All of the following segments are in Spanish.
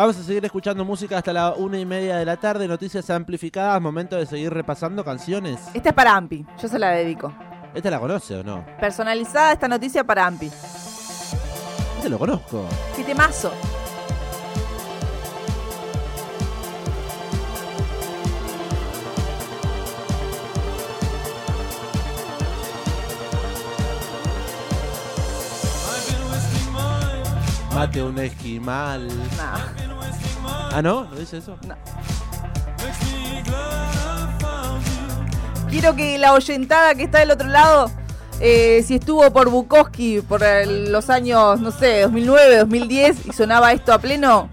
Vamos a seguir escuchando música hasta la una y media de la tarde, noticias amplificadas, momento de seguir repasando canciones. Esta es para Ampi, yo se la dedico. ¿Esta la conoce o no? Personalizada esta noticia para Ampi. Este lo conozco. ¡Qué temazo! Mate un esquimal. No, Ah, ¿no? ¿No dice eso? no. Quiero que la oyentada que está del otro lado, eh, si estuvo por Bukowski por el- los años, no sé, 2009, 2010 y sonaba esto a pleno.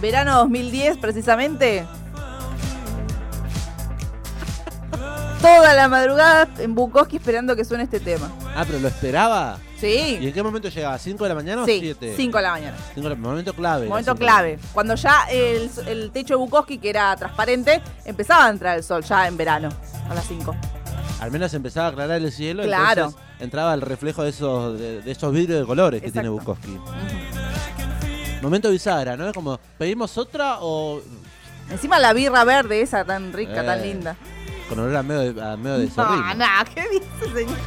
Verano 2010 precisamente. Toda la madrugada en Bukowski esperando que suene este tema. Ah, pero lo esperaba. ¿Y Sí. en qué momento llegaba? ¿5 de la mañana o Sí, 7? 5 de la mañana. Momento clave. Momento las cinco de la clave. Cuando ya el, el techo de Bukowski, que era transparente, empezaba a entrar el sol ya en verano, a las 5. mañana. Al menos empezaba a aclarar el cielo. Claro. Entonces entraba el reflejo de esos, de, de esos vidrios de colores que tiene. Bukowski. Momento bisagra, ¿no? Es como, ¿pedimos otra o Encima la birra verde esa tan rica, Eh, tan linda. con olor a medio de, a medio de No, no, ¿qué dice, señor?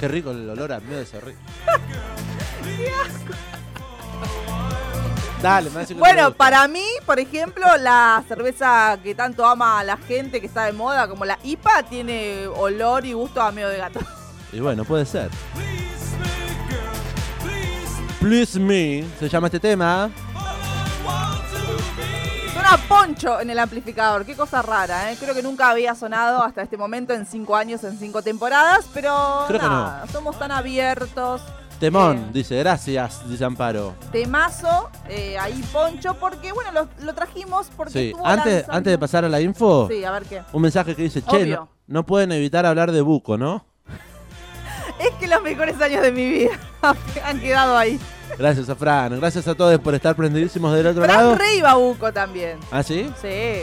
Qué rico el olor a medio de zorrino. Dale, me Bueno, para mí, por ejemplo, la cerveza que tanto ama a la gente que está de moda, como la IPA, tiene olor y gusto a medio de gato. Y bueno, puede ser. Please Me, se llama este tema. Suena poncho en el amplificador, qué cosa rara, ¿eh? Creo que nunca había sonado hasta este momento en cinco años, en cinco temporadas, pero Creo que nada, somos tan abiertos. Temón, dice, gracias, dice Amparo. Temazo, eh, ahí poncho, porque bueno, lo, lo trajimos porque Sí, estuvo antes, lanzando- antes de pasar a la info, Sí, a ver qué. un mensaje que dice, che, Obvio. no, no pueden evitar hablar de Buco, ¿no? Es que los mejores años de mi vida han quedado ahí. Gracias a Fran, gracias a todos por estar prendidísimos del otro lado. Fran Rey Babuco también. ¿Ah, sí? Sí.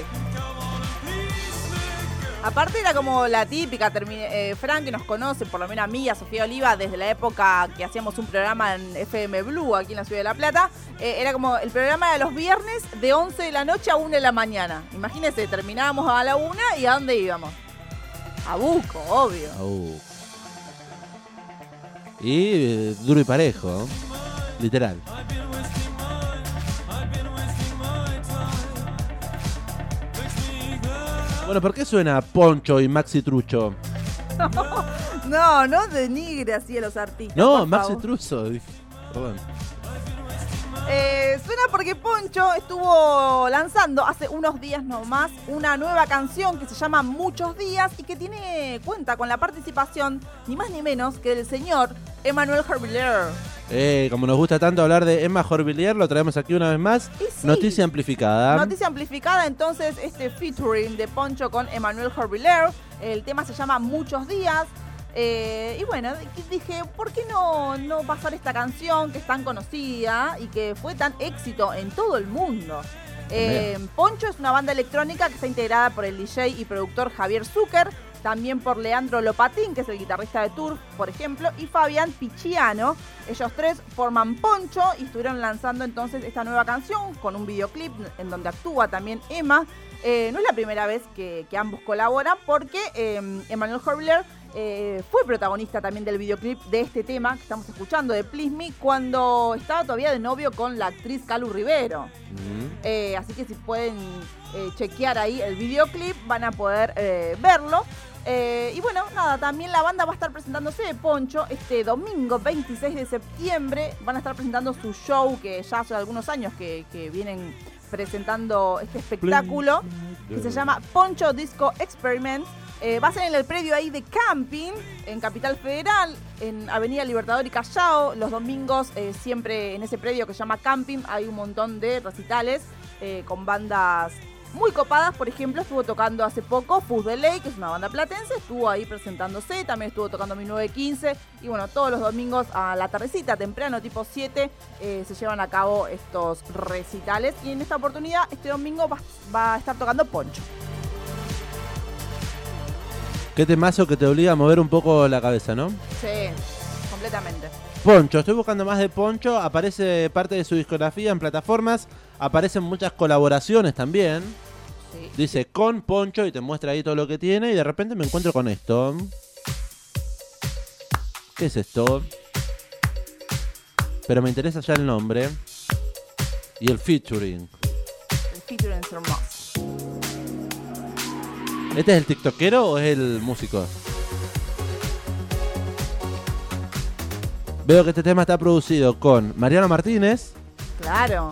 Aparte era como la típica, eh, Fran que nos conoce, por lo menos a mí y a Sofía Oliva, desde la época que hacíamos un programa en FM Blue aquí en la Ciudad de La Plata, eh, era como el programa de los viernes de 11 de la noche a 1 de la mañana. Imagínense, terminábamos a la 1 y ¿a dónde íbamos? A Buco, obvio. Au. Y eh, duro y parejo, ¿eh? Literal. Bueno, ¿por qué suena Poncho y Maxi Trucho? No, no denigre así a los artistas. No, Maxi. Trucho. Perdón. Eh, suena porque Poncho estuvo lanzando hace unos días nomás una nueva canción que se llama Muchos Días y que tiene cuenta con la participación ni más ni menos que del señor Emmanuel Herviller. Eh, como nos gusta tanto hablar de Emma Jorvillier, lo traemos aquí una vez más. Sí, Noticia amplificada. Noticia amplificada, entonces, este featuring de Poncho con Emmanuel Herviller. El tema se llama Muchos Días. Eh, y bueno, di- dije, ¿por qué no, no pasar esta canción que es tan conocida y que fue tan éxito en todo el mundo? Eh, Poncho es una banda electrónica que está integrada por el DJ y productor Javier Zucker, también por Leandro Lopatín, que es el guitarrista de Turf, por ejemplo, y Fabián Picciano. Ellos tres forman Poncho y estuvieron lanzando entonces esta nueva canción con un videoclip en donde actúa también Emma. Eh, no es la primera vez que, que ambos colaboran porque eh, Emmanuel Horviller eh, fue protagonista también del videoclip de este tema que estamos escuchando de Please Me cuando estaba todavía de novio con la actriz Calu Rivero. Mm. Eh, así que si pueden eh, chequear ahí el videoclip van a poder verlo. Y bueno, nada, también la banda va a estar presentándose de Poncho este domingo 26 de septiembre. Van a estar presentando su show que ya hace algunos años que, que vienen presentando este espectáculo que se llama Poncho Disco Experiment. Eh, va a ser en el predio ahí de Camping, en Capital Federal, en Avenida Libertador y Callao. Los domingos, eh, siempre en ese predio que se llama Camping, hay un montón de recitales eh, con bandas muy copadas. Por ejemplo, estuvo tocando hace poco Fuzz de Ley, que es una banda platense, estuvo ahí presentándose. También estuvo tocando 1915. Y bueno, todos los domingos a la tardecita, temprano, tipo 7, eh, se llevan a cabo estos recitales. Y en esta oportunidad, este domingo va, va a estar tocando Poncho. Qué temazo que te obliga a mover un poco la cabeza, ¿no? Sí, completamente. Poncho, estoy buscando más de Poncho. Aparece parte de su discografía en plataformas. Aparecen muchas colaboraciones también. Sí. Dice con Poncho y te muestra ahí todo lo que tiene. Y de repente me encuentro con esto. ¿Qué es esto? Pero me interesa ya el nombre. Y el featuring. El featuring es hermoso. ¿Este es el tiktokero o es el músico? Veo que este tema está producido con Mariano Martínez. Claro.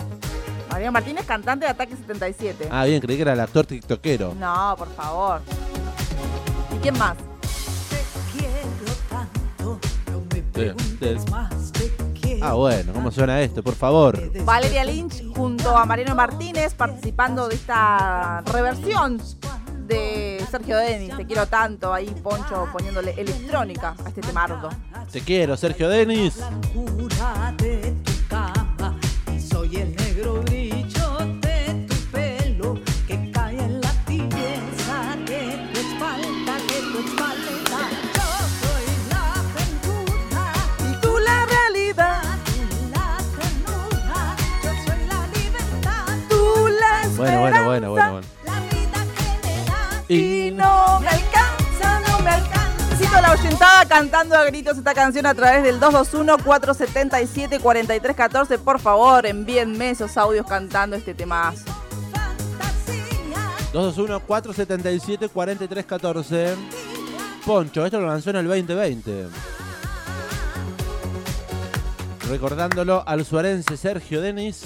María Martínez, cantante de Ataque 77. Ah, bien, creí que era el actor tiktokero. No, por favor. ¿Y quién más? Te quiero tanto, no me preguntes te- más, te quiero Ah, bueno, ¿cómo suena esto? Por favor. Valeria Lynch junto a Mariano Martínez participando de esta reversión de Sergio Denis. Te quiero tanto. Ahí Poncho poniéndole electrónica a este temardo. Te quiero, Sergio Denis. Bueno, bueno, bueno, bueno, bueno. la vida que me das. Y no me alcanza, no me alcanza. Necesito la oyentada cantando a gritos esta canción a través del 221-477-4314. Por favor, envíenme esos audios cantando este temazo. fantasía. 221-477-4314. Poncho, esto lo lanzó en el 2020. Recordándolo al suarense Sergio Denis.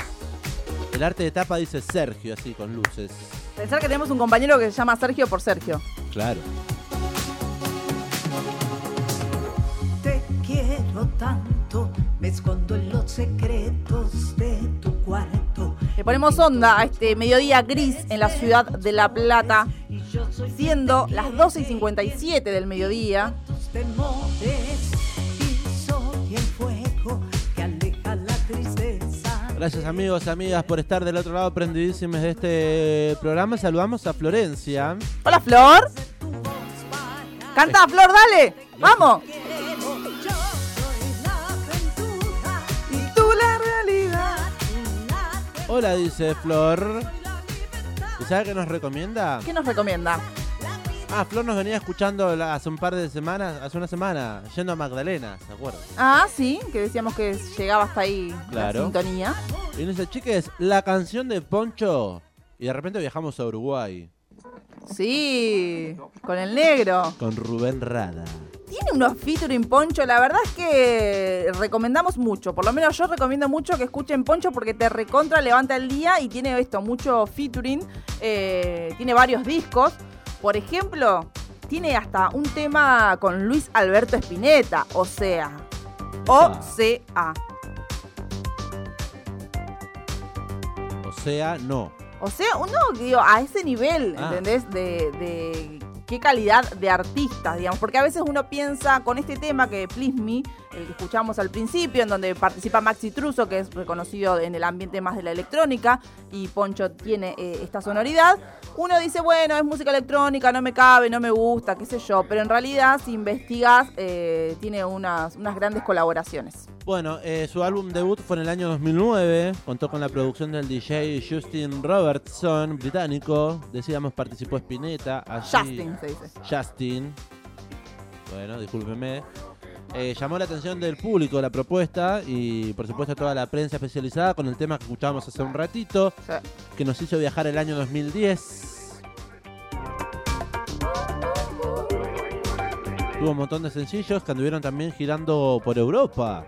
El arte de tapa dice Sergio, así con luces. Pensar que tenemos un compañero que se llama Sergio por Sergio. Claro. Te quiero tanto, me escondo en los secretos de tu cuarto. Le ponemos onda a este mediodía gris en la ciudad de La Plata, siendo las 12 y 57 del mediodía. Gracias amigos y amigas por estar del otro lado prendidísimos de este programa. Saludamos a Florencia. Hola, Flor. Canta, Flor, dale. Vamos. Y tú la realidad. Hola, dice Flor. ¿Y sabe qué nos recomienda? ¿Qué nos recomienda? Ah, Flor nos venía escuchando la- hace un par de semanas, hace una semana, yendo a Magdalena, ¿se acuerdan? Ah, sí, que decíamos que llegaba hasta ahí Claro. la sintonía. Y nos dice, chiques, la canción de Poncho. Y de repente viajamos a Uruguay Sí, con el negro. con Rubén Rada. Tiene unos featuring Poncho, la verdad es que recomendamos mucho. Por lo menos yo recomiendo mucho que escuchen Poncho porque te recontra levanta el día y tiene esto, mucho featuring. eh, tiene varios discos. Por ejemplo, tiene hasta un tema con Luis Alberto Spinetta, o sea, o sea, O sea, no. o sea, uno, digo, a ese nivel, Ah. ¿entendés? De, de qué calidad de artistas, digamos, porque a veces uno piensa con este tema que Please Me, el que escuchamos al principio, en donde participa Maxi Truso, que es reconocido en el ambiente más de la electrónica, y Poncho tiene eh, esta sonoridad, uno dice, bueno, es música electrónica, no me cabe, no me gusta, qué sé yo, pero en realidad, si investigas, eh, tiene unas, unas grandes colaboraciones. Bueno, eh, su álbum debut fue en el año 2009. Contó con la producción del DJ Justin Robertson, británico. Decíamos, participó Spinetta. Allí, Justin se dice. Justin. Bueno, discúlpeme. Eh, llamó la atención del público la propuesta y por supuesto toda la prensa especializada con el tema que escuchábamos hace un ratito, Sí. que nos hizo viajar el año 2010. Tuvo un montón de sencillos que anduvieron también girando por Europa.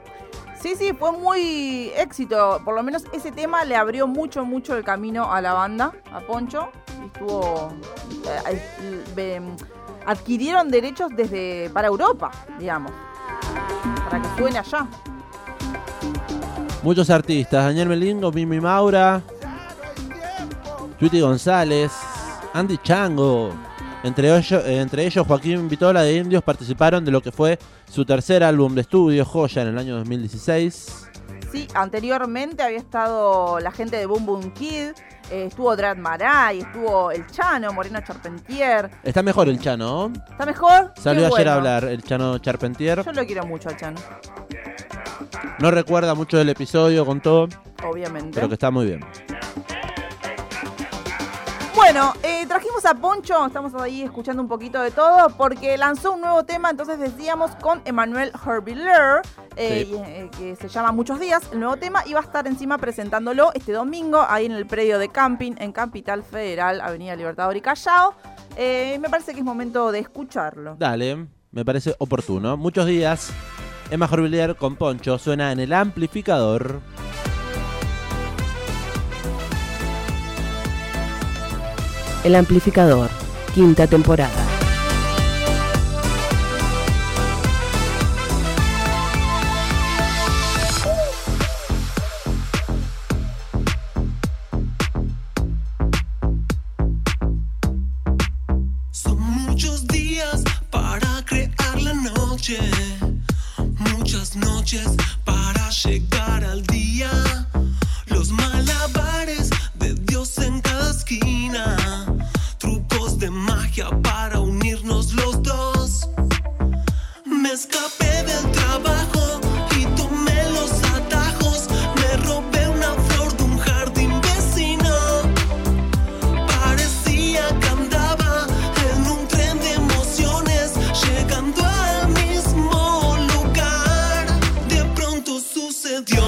Sí, sí, fue muy éxito. Por lo menos ese tema le abrió mucho, mucho el camino a la banda, a Poncho. Estuvo. eh, adquirieron derechos desde para Europa, digamos. Para que suene allá. Muchos artistas, Daniel Melingo, Mimi Maura, Tweety González, Andy Chango, entre ellos, entre ellos Joaquín Vitola de Indios participaron de lo que fue su tercer álbum de estudio, Joya, en el año 2016. Sí, anteriormente había estado la gente de Boom Boom Kid, eh, estuvo Drad Maray, estuvo el Chano, Moreno Charpentier. Está mejor el Chano, ¿no? ¿Está mejor? Salió Qué ayer a hablar el Chano Charpentier. Yo lo quiero mucho al Chano. No recuerda mucho del episodio con todo, obviamente. pero que está muy bien. Bueno, eh, trajimos a Poncho, estamos ahí escuchando un poquito de todo, porque lanzó un nuevo tema, entonces decíamos, con Emanuel Herbiller, eh, Sí. eh, que se llama Muchos Días, el nuevo tema, y va a estar encima presentándolo este domingo, ahí en el predio de camping, en Capital Federal, Avenida Libertador y Callao. Eh, me parece que es momento de escucharlo. Dale, me parece oportuno. Muchos días, Emma Jorvillier con Poncho suena en el amplificador. El amplificador, quinta temporada. Son muchos días para crear la noche, muchas noches para llegar al día. Los malabares de Dios en cada esquina, para unirnos los dos. Me escapé del trabajo y tomé los atajos, me robé una flor de un jardín vecino. Parecía que andaba en un tren de emociones, llegando al mismo lugar. De pronto sucedió,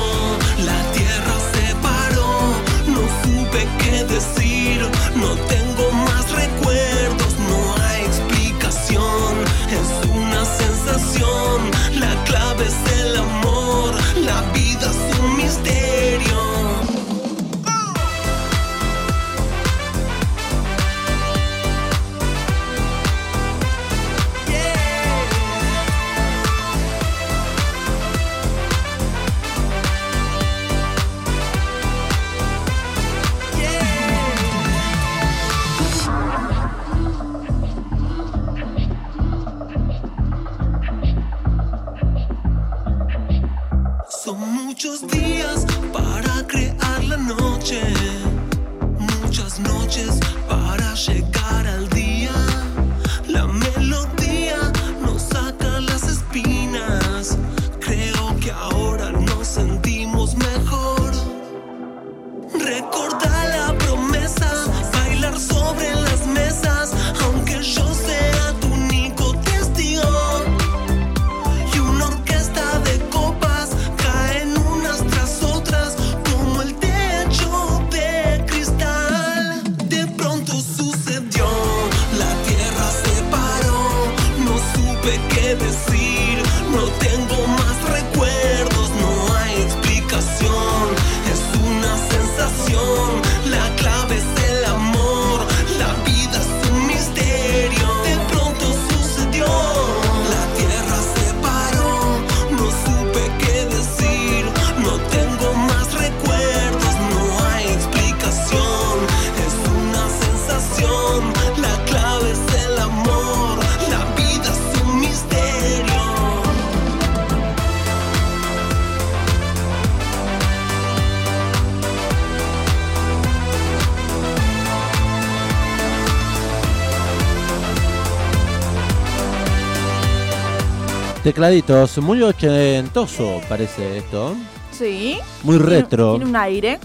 Tecladitos, muy ochentoso parece esto. Sí. Muy Tiene- retro, Tiene un aire.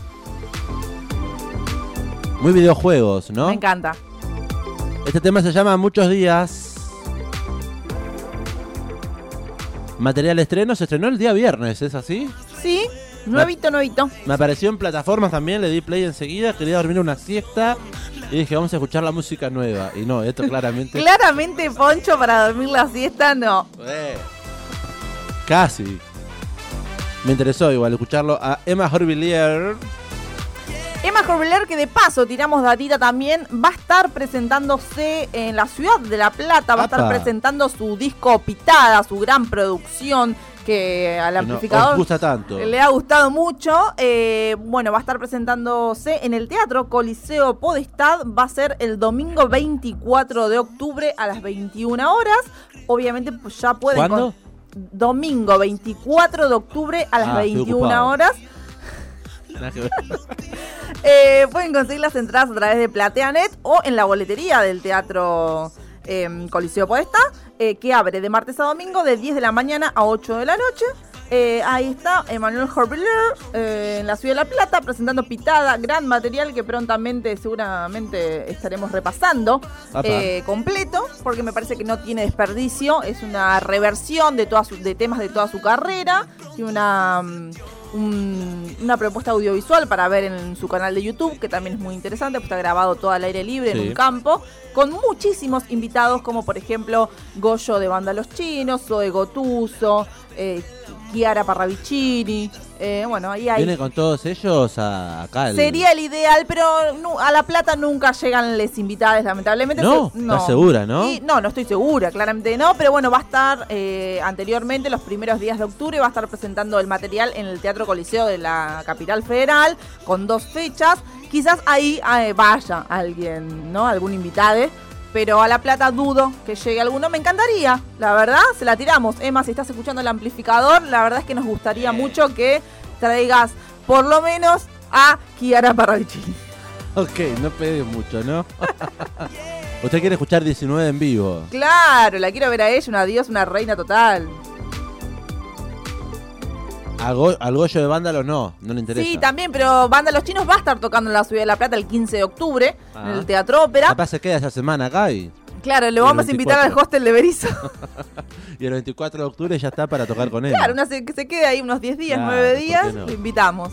muy videojuegos, ¿no? Me encanta. Este tema se llama Muchos días. Material estreno se estrenó el día viernes, ¿es así? Sí, nuevito, nuevito. Me apareció en plataformas también, le di play enseguida, quería dormir una siesta y dije, vamos a escuchar la música nueva. Y no, esto claramente... Claramente, Poncho, para dormir la siesta, no. Eh, casi. Me interesó igual escucharlo a Emma Horvillier. Emma Jorbeler, que de paso tiramos datita también, va a estar presentándose en la ciudad de La Plata, va a estar presentando su disco Pitada, su gran producción que al no amplificador os gusta tanto. le ha gustado mucho. Eh, bueno, va a estar presentándose en el Teatro Coliseo Podestad, va a ser el domingo 24 de octubre a las 21 horas. Obviamente pues ya pueden... ¿Cuándo? con- Domingo 24 de octubre a las Ah, estoy 21 ocupado. horas. Eh, pueden conseguir las entradas a través de PlateaNet o en la boletería del Teatro eh, Coliseo Podestá, eh, que abre de martes a domingo de 10 de la mañana a 8 de la noche. Eh, ahí está Emanuel Horbeler eh, en la Ciudad de La Plata presentando Pitada, gran material que prontamente seguramente estaremos repasando completo, porque me parece que no tiene desperdicio, es una reversión de, todas de temas de toda su carrera, tiene una, mm, un- una propuesta audiovisual para ver en su canal de YouTube, que también es muy interesante, pues está grabado todo al aire libre Sí. en un campo, con muchísimos invitados, como por ejemplo Goyo de Banda Los Chinos, Zoe Gotuso, eh, Chiara Parravicini, eh, bueno, ahí hay... Viene con todos ellos a, acá. el- Sería el ideal, pero a La Plata nunca llegan les invitados, lamentablemente. No, Se- ¿estás segura, no? Y- no, no estoy segura, claramente no, pero bueno, va a estar eh, anteriormente, los primeros días de octubre, va a estar presentando el material en el Teatro Coliseo de la capital federal, con dos fechas. Quizás ahí eh, vaya alguien, ¿no? Algún invitado. Pero a La Plata dudo que llegue alguno. Me encantaría, la verdad, se la tiramos. Emma, si estás escuchando el amplificador, la verdad es que nos gustaría mucho que traigas por lo menos a Kiara Parravicini. Ok, no pegues mucho, ¿no? Usted quiere escuchar 19 en vivo. Claro, la quiero ver a ella, una diosa, una reina total. Al, Go- al Goyo de Vándalo no, no le interesa. Sí, también, pero Banda Los Chinos va a estar tocando en la Ciudad de La Plata el 15 de octubre, Ah. en el Teatro Ópera. Capaz se queda esa semana acá y, Claro, le el vamos a invitar al 24. hostel de Berizo. y el 24 de octubre ya está para tocar con él. claro, una se- que se quede ahí unos 10 días, Claro, 9 ¿por días, no? lo invitamos.